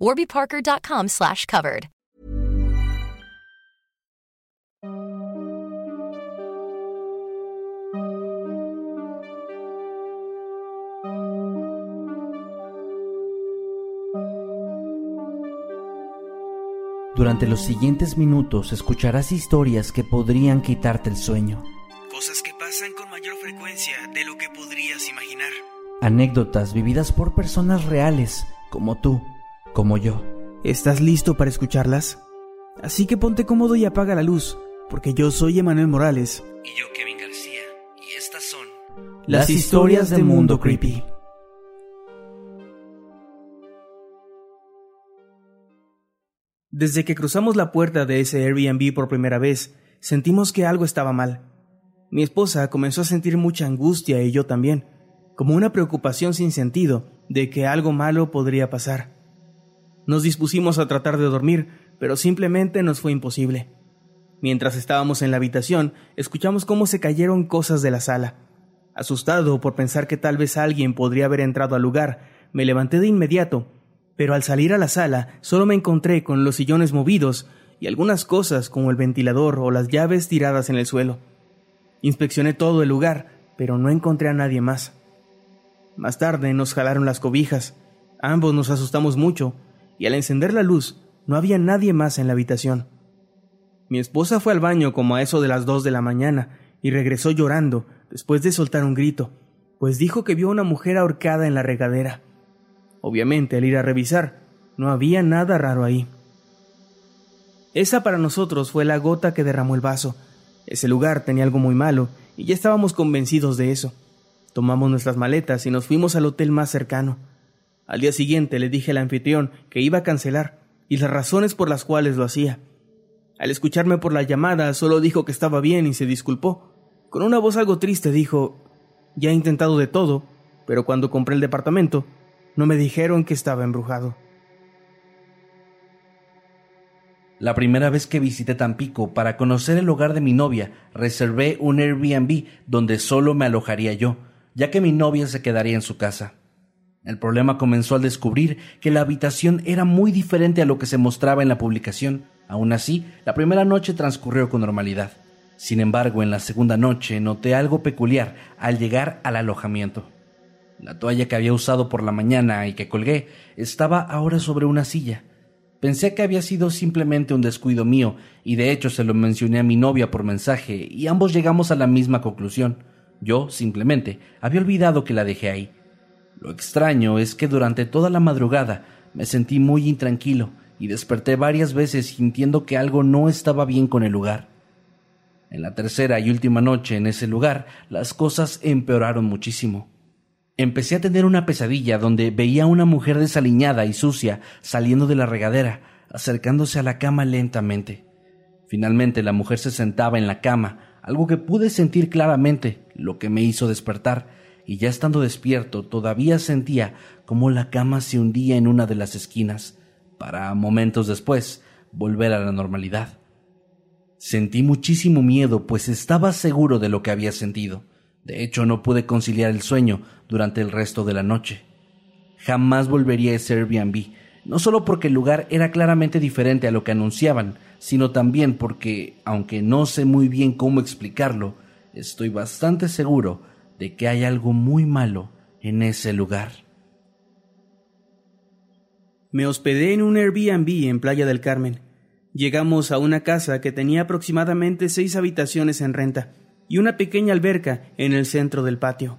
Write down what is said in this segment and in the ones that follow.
warbyparker.com slash covered. Durante los siguientes minutos escucharás historias que podrían quitarte el sueño. Cosas que pasan con mayor frecuencia de lo que podrías imaginar. Anécdotas vividas por personas reales, como tú, como yo. ¿Estás listo para escucharlas? Así que ponte cómodo y apaga la luz, porque yo soy Emanuel Morales. Y yo, Kevin García. Y estas son... Las historias del mundo creepy. Desde que cruzamos la puerta de ese Airbnb por primera vez, sentimos que algo estaba mal. Mi esposa comenzó a sentir mucha angustia y yo también, como una preocupación sin sentido de que algo malo podría pasar. Nos dispusimos a tratar de dormir, pero simplemente nos fue imposible. Mientras estábamos en la habitación, escuchamos cómo se cayeron cosas de la sala. Asustado por pensar que tal vez alguien podría haber entrado al lugar, me levanté de inmediato pero al salir a la sala solo me encontré con los sillones movidos y algunas cosas como el ventilador o las llaves tiradas en el suelo. Inspeccioné todo el lugar, pero no encontré a nadie más. Más tarde nos jalaron las cobijas, ambos nos asustamos mucho, y al encender la luz no había nadie más en la habitación. Mi esposa fue al baño como a eso de las dos de la mañana y regresó llorando después de soltar un grito, pues dijo que vio a una mujer ahorcada en la regadera. Obviamente, al ir a revisar, no había nada raro ahí. Esa para nosotros fue la gota que derramó el vaso. Ese lugar tenía algo muy malo, y ya estábamos convencidos de eso. Tomamos nuestras maletas y nos fuimos al hotel más cercano. Al día siguiente le dije al anfitrión que iba a cancelar, y las razones por las cuales lo hacía. Al escucharme por la llamada, solo dijo que estaba bien y se disculpó. Con una voz algo triste dijo, ya he intentado de todo, pero cuando compré el departamento, no me dijeron que estaba embrujado. La primera vez que visité Tampico para conocer el hogar de mi novia, reservé un Airbnb donde solo me alojaría yo, ya que mi novia se quedaría en su casa. El problema comenzó al descubrir que la habitación era muy diferente a lo que se mostraba en la publicación. Aún así, la primera noche transcurrió con normalidad. Sin embargo, en la segunda noche noté algo peculiar al llegar al alojamiento. La toalla que había usado por la mañana y que colgué estaba ahora sobre una silla. Pensé que había sido simplemente un descuido mío, y de hecho se lo mencioné a mi novia por mensaje, y ambos llegamos a la misma conclusión. Yo, simplemente, había olvidado que la dejé ahí. Lo extraño es que durante toda la madrugada me sentí muy intranquilo y desperté varias veces sintiendo que algo no estaba bien con el lugar. En la tercera y última noche en ese lugar, las cosas empeoraron muchísimo. Empecé a tener una pesadilla donde veía a una mujer desaliñada y sucia saliendo de la regadera, acercándose a la cama lentamente. Finalmente la mujer se sentaba en la cama, algo que pude sentir claramente, lo que me hizo despertar, y ya estando despierto todavía sentía como la cama se hundía en una de las esquinas, para momentos después volver a la normalidad. Sentí muchísimo miedo, pues estaba seguro de lo que había sentido. De hecho, no pude conciliar el sueño durante el resto de la noche. Jamás volvería a ese Airbnb, no solo porque el lugar era claramente diferente a lo que anunciaban, sino también porque, aunque no sé muy bien cómo explicarlo, estoy bastante seguro de que hay algo muy malo en ese lugar. Me hospedé en un Airbnb en Playa del Carmen. Llegamos a una casa que tenía aproximadamente seis habitaciones en renta y una pequeña alberca en el centro del patio.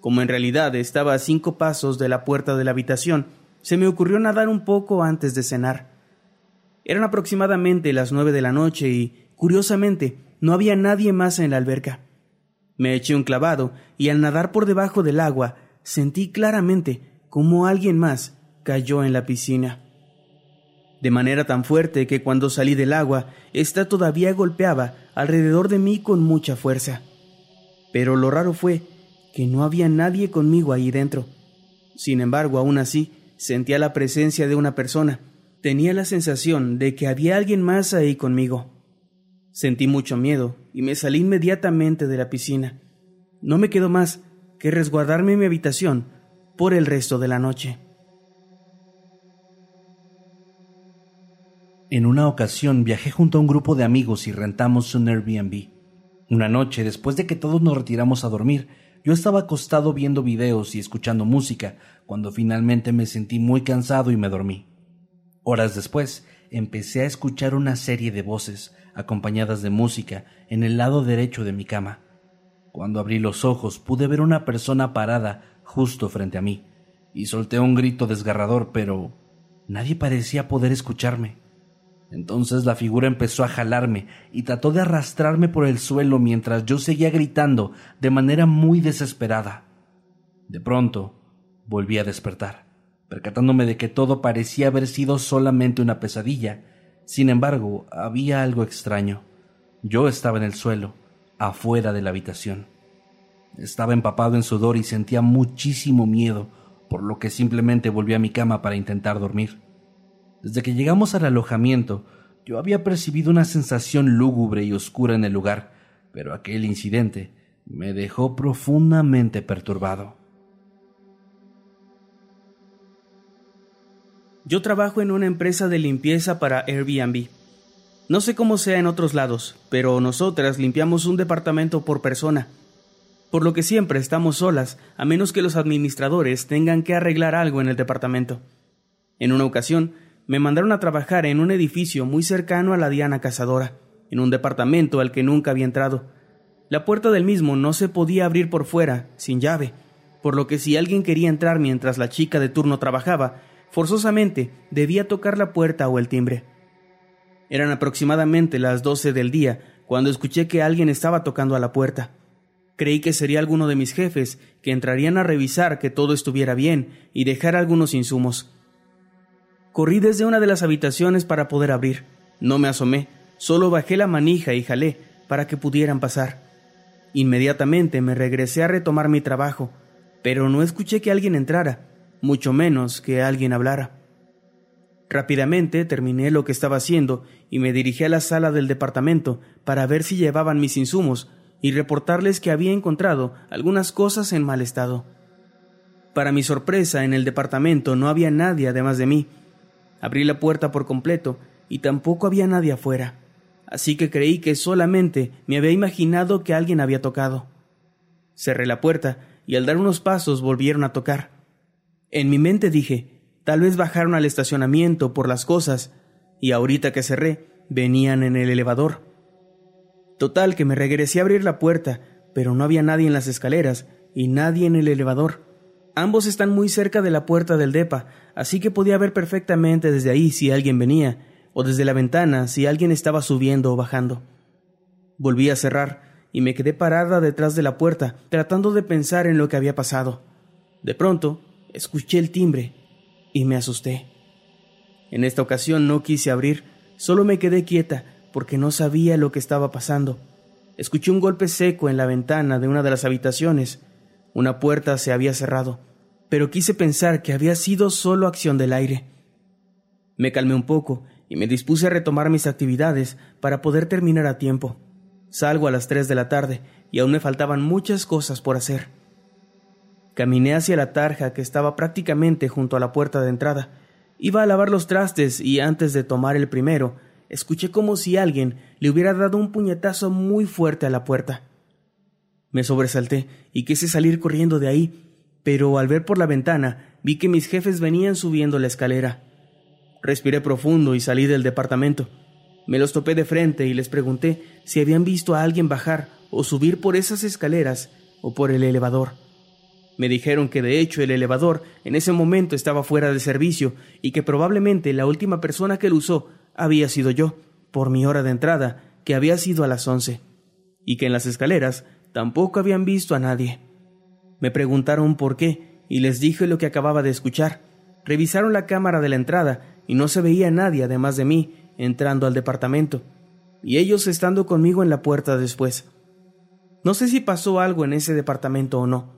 Como en realidad estaba a cinco pasos de la puerta de la habitación, se me ocurrió nadar un poco antes de cenar. Eran aproximadamente las nueve de la noche y, curiosamente, no había nadie más en la alberca. Me eché un clavado y al nadar por debajo del agua sentí claramente como alguien más cayó en la piscina. de manera tan fuerte que cuando salí del agua, ésta todavía golpeaba alrededor de mí con mucha fuerza. Pero lo raro fue que no había nadie conmigo ahí dentro. Sin embargo, aún así, sentía la presencia de una persona. Tenía la sensación de que había alguien más ahí conmigo. Sentí mucho miedo y me salí inmediatamente de la piscina. No me quedó más que resguardarme en mi habitación por el resto de la noche. En una ocasión viajé junto a un grupo de amigos y rentamos un Airbnb. Una noche, después de que todos nos retiramos a dormir, yo estaba acostado viendo videos y escuchando música, cuando finalmente me sentí muy cansado y me dormí. Horas después, empecé a escuchar una serie de voces, acompañadas de música, en el lado derecho de mi cama. Cuando abrí los ojos pude ver una persona parada justo frente a mí, y solté un grito desgarrador, pero nadie parecía poder escucharme. Entonces la figura empezó a jalarme y trató de arrastrarme por el suelo mientras yo seguía gritando de manera muy desesperada. De pronto, volví a despertar, percatándome de que todo parecía haber sido solamente una pesadilla. Sin embargo, había algo extraño. Yo estaba en el suelo, afuera de la habitación. Estaba empapado en sudor y sentía muchísimo miedo, por lo que simplemente volví a mi cama para intentar dormir. Desde que llegamos al alojamiento, yo había percibido una sensación lúgubre y oscura en el lugar, pero aquel incidente me dejó profundamente perturbado. Yo trabajo en una empresa de limpieza para Airbnb. No sé cómo sea en otros lados, pero nosotras limpiamos un departamento por persona, por lo que siempre estamos solas, a menos que los administradores tengan que arreglar algo en el departamento. En una ocasión, me mandaron a trabajar en un edificio muy cercano a la Diana Cazadora, en un departamento al que nunca había entrado. La puerta del mismo no se podía abrir por fuera, sin llave, por lo que si alguien quería entrar mientras la chica de turno trabajaba, forzosamente debía tocar la puerta o el timbre. Eran aproximadamente las doce del día cuando escuché que alguien estaba tocando a la puerta. Creí que sería alguno de mis jefes que entrarían a revisar que todo estuviera bien y dejar algunos insumos. Corrí desde una de las habitaciones para poder abrir. No me asomé, solo bajé la manija y jalé para que pudieran pasar. Inmediatamente me regresé a retomar mi trabajo, pero no escuché que alguien entrara, mucho menos que alguien hablara. Rápidamente terminé lo que estaba haciendo y me dirigí a la sala del departamento para ver si llevaban mis insumos y reportarles que había encontrado algunas cosas en mal estado. Para mi sorpresa, en el departamento no había nadie además de mí, Abrí la puerta por completo y tampoco había nadie afuera, así que creí que solamente me había imaginado que alguien había tocado. Cerré la puerta y al dar unos pasos volvieron a tocar. En mi mente dije, tal vez bajaron al estacionamiento por las cosas, y ahorita que cerré, venían en el elevador. Total que me regresé a abrir la puerta, pero no había nadie en las escaleras y nadie en el elevador. Ambos están muy cerca de la puerta del DEPA, así que podía ver perfectamente desde ahí si alguien venía, o desde la ventana si alguien estaba subiendo o bajando. Volví a cerrar y me quedé parada detrás de la puerta, tratando de pensar en lo que había pasado. De pronto, escuché el timbre y me asusté. En esta ocasión no quise abrir, solo me quedé quieta porque no sabía lo que estaba pasando. Escuché un golpe seco en la ventana de una de las habitaciones. Una puerta se había cerrado pero quise pensar que había sido solo acción del aire. Me calmé un poco y me dispuse a retomar mis actividades para poder terminar a tiempo. Salgo a las tres de la tarde y aún me faltaban muchas cosas por hacer. Caminé hacia la tarja que estaba prácticamente junto a la puerta de entrada. Iba a lavar los trastes y antes de tomar el primero, escuché como si alguien le hubiera dado un puñetazo muy fuerte a la puerta. Me sobresalté y quise salir corriendo de ahí, pero al ver por la ventana vi que mis jefes venían subiendo la escalera. Respiré profundo y salí del departamento. Me los topé de frente y les pregunté si habían visto a alguien bajar o subir por esas escaleras o por el elevador. Me dijeron que de hecho el elevador en ese momento estaba fuera de servicio y que probablemente la última persona que lo usó había sido yo, por mi hora de entrada, que había sido a las once, y que en las escaleras tampoco habían visto a nadie. Me preguntaron por qué y les dije lo que acababa de escuchar. Revisaron la cámara de la entrada y no se veía nadie además de mí entrando al departamento, y ellos estando conmigo en la puerta después. No sé si pasó algo en ese departamento o no,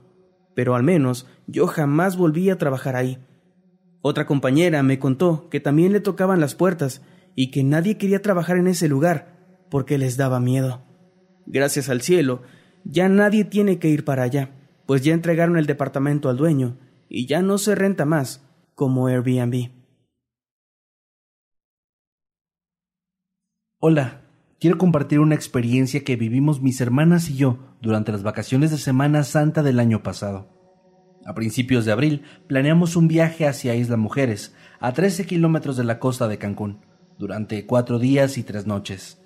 pero al menos yo jamás volví a trabajar ahí. Otra compañera me contó que también le tocaban las puertas y que nadie quería trabajar en ese lugar porque les daba miedo. Gracias al cielo, ya nadie tiene que ir para allá, pues ya entregaron el departamento al dueño y ya no se renta más como Airbnb. Hola, quiero compartir una experiencia que vivimos mis hermanas y yo durante las vacaciones de Semana Santa del año pasado. A principios de abril planeamos un viaje hacia Isla Mujeres, a 13 kilómetros de la costa de Cancún, durante cuatro días y tres noches.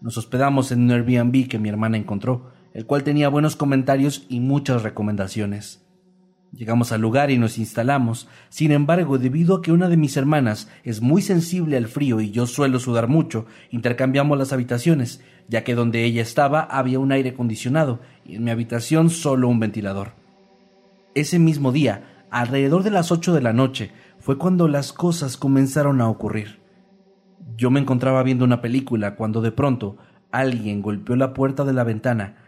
Nos hospedamos en un Airbnb que mi hermana encontró, el cual tenía buenos comentarios y muchas recomendaciones. Llegamos al lugar y nos instalamos, sin embargo, debido a que una de mis hermanas es muy sensible al frío y yo suelo sudar mucho, intercambiamos las habitaciones, ya que donde ella estaba había un aire acondicionado y en mi habitación solo un ventilador. Ese mismo día, alrededor de las ocho de la noche, fue cuando las cosas comenzaron a ocurrir. Yo me encontraba viendo una película cuando de pronto alguien golpeó la puerta de la ventana.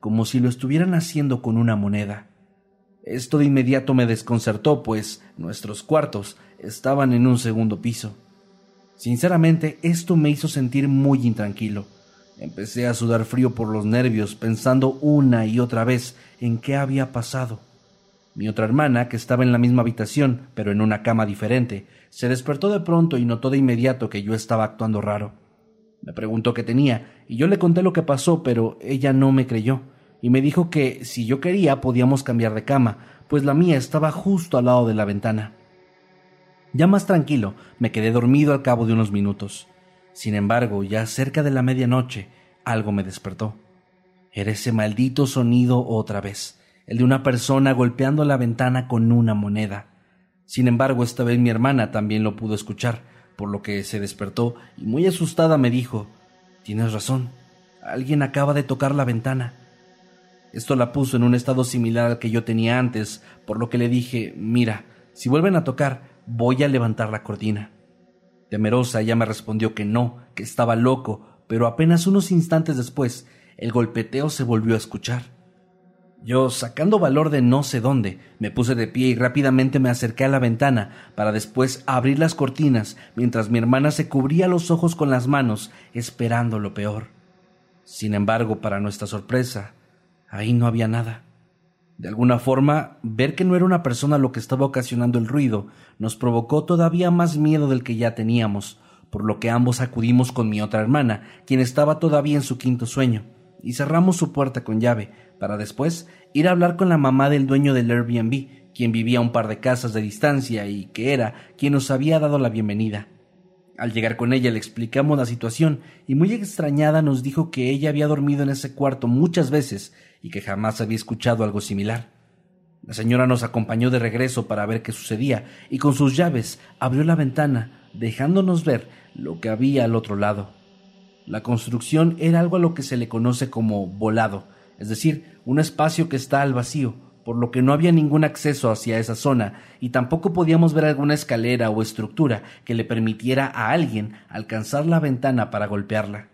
Como si lo estuvieran haciendo con una moneda. Esto de inmediato me desconcertó, pues nuestros cuartos estaban en un segundo piso. Sinceramente, esto me hizo sentir muy intranquilo Empecé a sudar frío por los nervios, pensando una y otra vez en qué había pasado. Mi otra hermana, que estaba en la misma habitación, pero en una cama diferente, se despertó de pronto y notó de inmediato que yo estaba actuando raro. Me preguntó qué tenía, y yo le conté lo que pasó, pero ella no me creyó, y me dijo que si yo quería podíamos cambiar de cama, pues la mía estaba justo al lado de la ventana. Ya más tranquilo, me quedé dormido al cabo de unos minutos. Sin embargo, ya cerca de la medianoche, algo me despertó. Era ese maldito sonido otra vez, el de una persona golpeando la ventana con una moneda. Sin embargo, esta vez mi hermana también lo pudo escuchar, por lo que se despertó y muy asustada me dijo Tienes razón, alguien acaba de tocar la ventana. Esto la puso en un estado similar al que yo tenía antes, por lo que le dije Mira, si vuelven a tocar, voy a levantar la cortina. Temerosa, ella me respondió que no, que estaba loco, pero apenas unos instantes después, el golpeteo se volvió a escuchar. Yo, sacando valor de no sé dónde, me puse de pie y rápidamente me acerqué a la ventana para después abrir las cortinas mientras mi hermana se cubría los ojos con las manos, esperando lo peor. Sin embargo, para nuestra sorpresa, ahí no había nada. De alguna forma, ver que no era una persona lo que estaba ocasionando el ruido nos provocó todavía más miedo del que ya teníamos, por lo que ambos acudimos con mi otra hermana, quien estaba todavía en su quinto sueño, y cerramos su puerta con llave, para después ir a hablar con la mamá del dueño del Airbnb, quien vivía a un par de casas de distancia y que era quien nos había dado la bienvenida. Al llegar con ella le explicamos la situación y muy extrañada nos dijo que ella había dormido en ese cuarto muchas veces y que jamás había escuchado algo similar. La señora nos acompañó de regreso para ver qué sucedía y con sus llaves abrió la ventana, dejándonos ver lo que había al otro lado. La construcción era algo a lo que se le conoce como volado, es decir, un espacio que está al vacío, por lo que no había ningún acceso hacia esa zona y tampoco podíamos ver alguna escalera o estructura que le permitiera a alguien alcanzar la ventana para golpearla.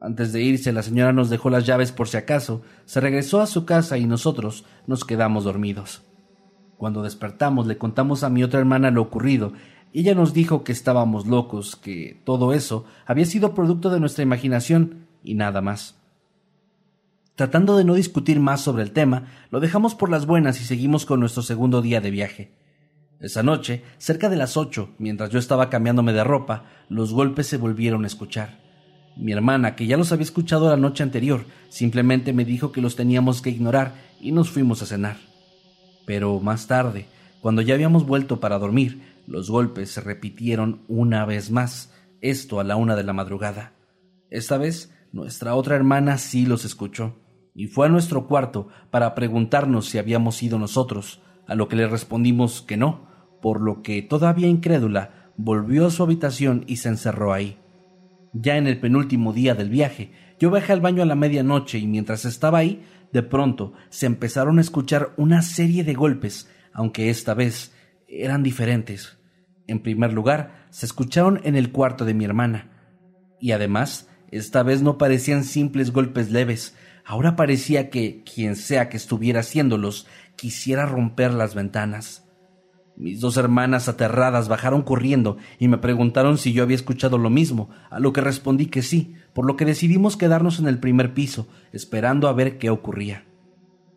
Antes de irse, la señora nos dejó las llaves por si acaso, se regresó a su casa y nosotros nos quedamos dormidos. Cuando despertamos le contamos a mi otra hermana lo ocurrido, ella nos dijo que estábamos locos, que todo eso había sido producto de nuestra imaginación y nada más. Tratando de no discutir más sobre el tema, lo dejamos por las buenas y seguimos con nuestro segundo día de viaje. Esa noche, cerca de las ocho, mientras yo estaba cambiándome de ropa, los golpes se volvieron a escuchar. Mi hermana, que ya los había escuchado la noche anterior, simplemente me dijo que los teníamos que ignorar y nos fuimos a cenar. Pero más tarde, cuando ya habíamos vuelto para dormir, los golpes se repitieron una vez más, esto a la una de la madrugada. Esta vez nuestra otra hermana sí los escuchó, y fue a nuestro cuarto para preguntarnos si habíamos sido nosotros, a lo que le respondimos que no, por lo que, todavía incrédula, volvió a su habitación y se encerró ahí. Ya en el penúltimo día del viaje, yo bajé al baño a la medianoche y mientras estaba ahí, de pronto se empezaron a escuchar una serie de golpes, aunque esta vez eran diferentes. En primer lugar, se escucharon en el cuarto de mi hermana. Y además, esta vez no parecían simples golpes leves, ahora parecía que quien sea que estuviera haciéndolos quisiera romper las ventanas. Mis dos hermanas aterradas bajaron corriendo y me preguntaron si yo había escuchado lo mismo, a lo que respondí que sí, por lo que decidimos quedarnos en el primer piso, esperando a ver qué ocurría.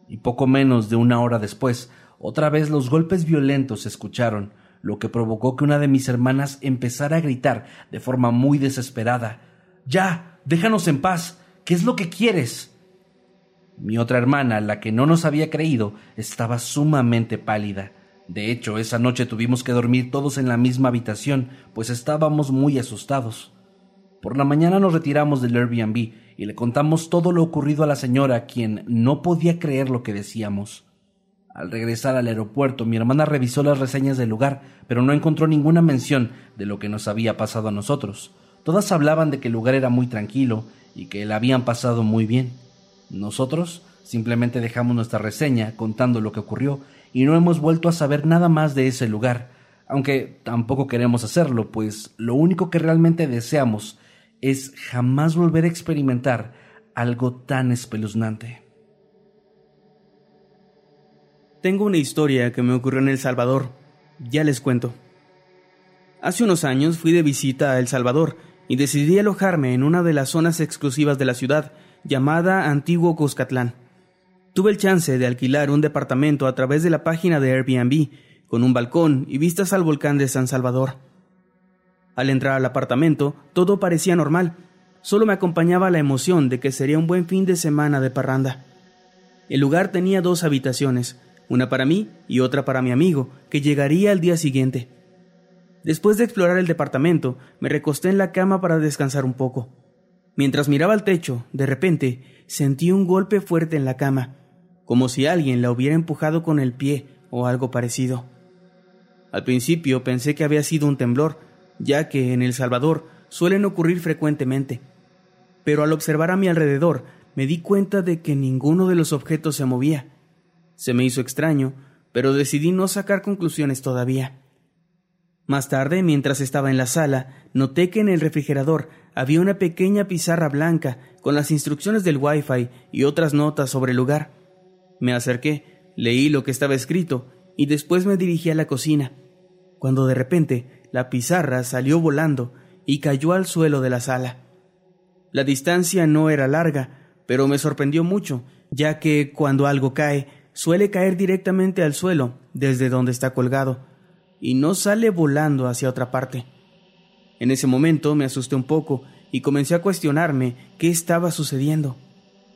Y poco menos de una hora después, otra vez los golpes violentos se escucharon, lo que provocó que una de mis hermanas empezara a gritar de forma muy desesperada Ya. déjanos en paz. ¿Qué es lo que quieres? Mi otra hermana, la que no nos había creído, estaba sumamente pálida de hecho, esa noche tuvimos que dormir todos en la misma habitación, pues estábamos muy asustados. Por la mañana nos retiramos del Airbnb y le contamos todo lo ocurrido a la señora, quien no podía creer lo que decíamos. Al regresar al aeropuerto, mi hermana revisó las reseñas del lugar, pero no encontró ninguna mención de lo que nos había pasado a nosotros. Todas hablaban de que el lugar era muy tranquilo y que la habían pasado muy bien. Nosotros simplemente dejamos nuestra reseña contando lo que ocurrió y no hemos vuelto a saber nada más de ese lugar, aunque tampoco queremos hacerlo, pues lo único que realmente deseamos es jamás volver a experimentar algo tan espeluznante. Tengo una historia que me ocurrió en El Salvador. Ya les cuento. Hace unos años fui de visita a El Salvador y decidí alojarme en una de las zonas exclusivas de la ciudad, llamada Antiguo Cuscatlán. Tuve el chance de alquilar un departamento a través de la página de Airbnb, con un balcón y vistas al volcán de San Salvador. Al entrar al apartamento, todo parecía normal, solo me acompañaba la emoción de que sería un buen fin de semana de parranda. El lugar tenía dos habitaciones, una para mí y otra para mi amigo, que llegaría al día siguiente. Después de explorar el departamento, me recosté en la cama para descansar un poco. Mientras miraba al techo, de repente sentí un golpe fuerte en la cama como si alguien la hubiera empujado con el pie o algo parecido. Al principio pensé que había sido un temblor, ya que en El Salvador suelen ocurrir frecuentemente, pero al observar a mi alrededor me di cuenta de que ninguno de los objetos se movía. Se me hizo extraño, pero decidí no sacar conclusiones todavía. Más tarde, mientras estaba en la sala, noté que en el refrigerador había una pequeña pizarra blanca con las instrucciones del Wi-Fi y otras notas sobre el lugar. Me acerqué, leí lo que estaba escrito y después me dirigí a la cocina, cuando de repente la pizarra salió volando y cayó al suelo de la sala. La distancia no era larga, pero me sorprendió mucho, ya que cuando algo cae, suele caer directamente al suelo desde donde está colgado, y no sale volando hacia otra parte. En ese momento me asusté un poco y comencé a cuestionarme qué estaba sucediendo.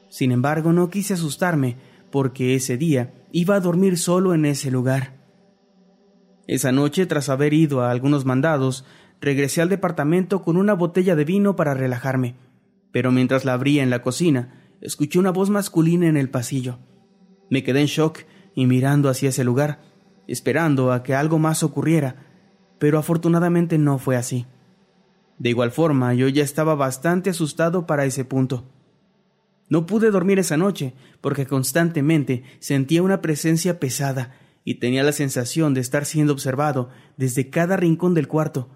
Sin embargo, no quise asustarme, porque ese día iba a dormir solo en ese lugar. Esa noche, tras haber ido a algunos mandados, regresé al departamento con una botella de vino para relajarme, pero mientras la abría en la cocina, escuché una voz masculina en el pasillo. Me quedé en shock y mirando hacia ese lugar, esperando a que algo más ocurriera, pero afortunadamente no fue así. De igual forma, yo ya estaba bastante asustado para ese punto. No pude dormir esa noche porque constantemente sentía una presencia pesada y tenía la sensación de estar siendo observado desde cada rincón del cuarto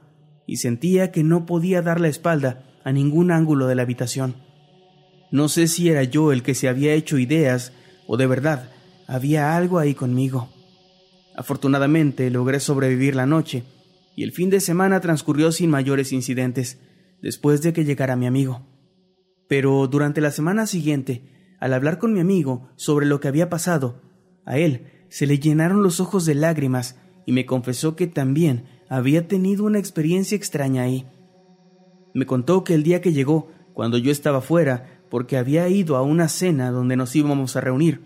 y sentía que no podía dar la espalda a ningún ángulo de la habitación. No sé si era yo el que se había hecho ideas o de verdad había algo ahí conmigo. Afortunadamente logré sobrevivir la noche y el fin de semana transcurrió sin mayores incidentes después de que llegara mi amigo. Pero durante la semana siguiente, al hablar con mi amigo sobre lo que había pasado, a él se le llenaron los ojos de lágrimas y me confesó que también había tenido una experiencia extraña ahí. Me contó que el día que llegó, cuando yo estaba fuera, porque había ido a una cena donde nos íbamos a reunir,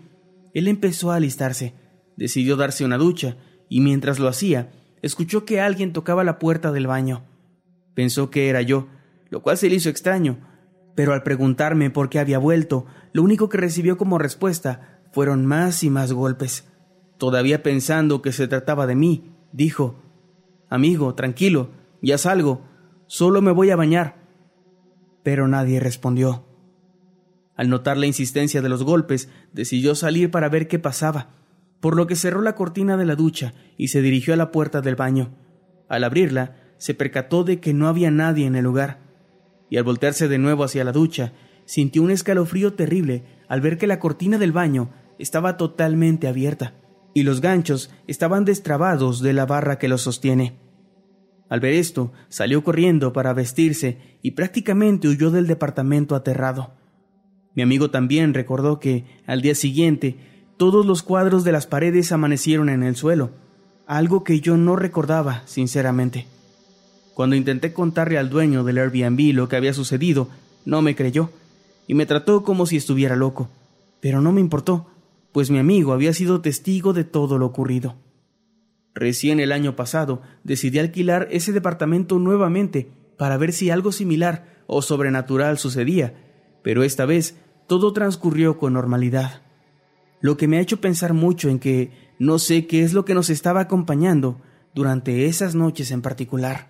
él empezó a alistarse, decidió darse una ducha, y mientras lo hacía, escuchó que alguien tocaba la puerta del baño. Pensó que era yo, lo cual se le hizo extraño, pero al preguntarme por qué había vuelto, lo único que recibió como respuesta fueron más y más golpes. Todavía pensando que se trataba de mí, dijo Amigo, tranquilo, ya salgo, solo me voy a bañar. Pero nadie respondió. Al notar la insistencia de los golpes, decidió salir para ver qué pasaba, por lo que cerró la cortina de la ducha y se dirigió a la puerta del baño. Al abrirla, se percató de que no había nadie en el lugar, y al voltearse de nuevo hacia la ducha, sintió un escalofrío terrible al ver que la cortina del baño estaba totalmente abierta y los ganchos estaban destrabados de la barra que los sostiene. Al ver esto, salió corriendo para vestirse y prácticamente huyó del departamento aterrado. Mi amigo también recordó que, al día siguiente, todos los cuadros de las paredes amanecieron en el suelo, algo que yo no recordaba, sinceramente. Cuando intenté contarle al dueño del Airbnb lo que había sucedido, no me creyó, y me trató como si estuviera loco. Pero no me importó, pues mi amigo había sido testigo de todo lo ocurrido. Recién el año pasado decidí alquilar ese departamento nuevamente para ver si algo similar o sobrenatural sucedía, pero esta vez todo transcurrió con normalidad. Lo que me ha hecho pensar mucho en que no sé qué es lo que nos estaba acompañando durante esas noches en particular.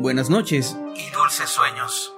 Buenas noches. Y dulces sueños.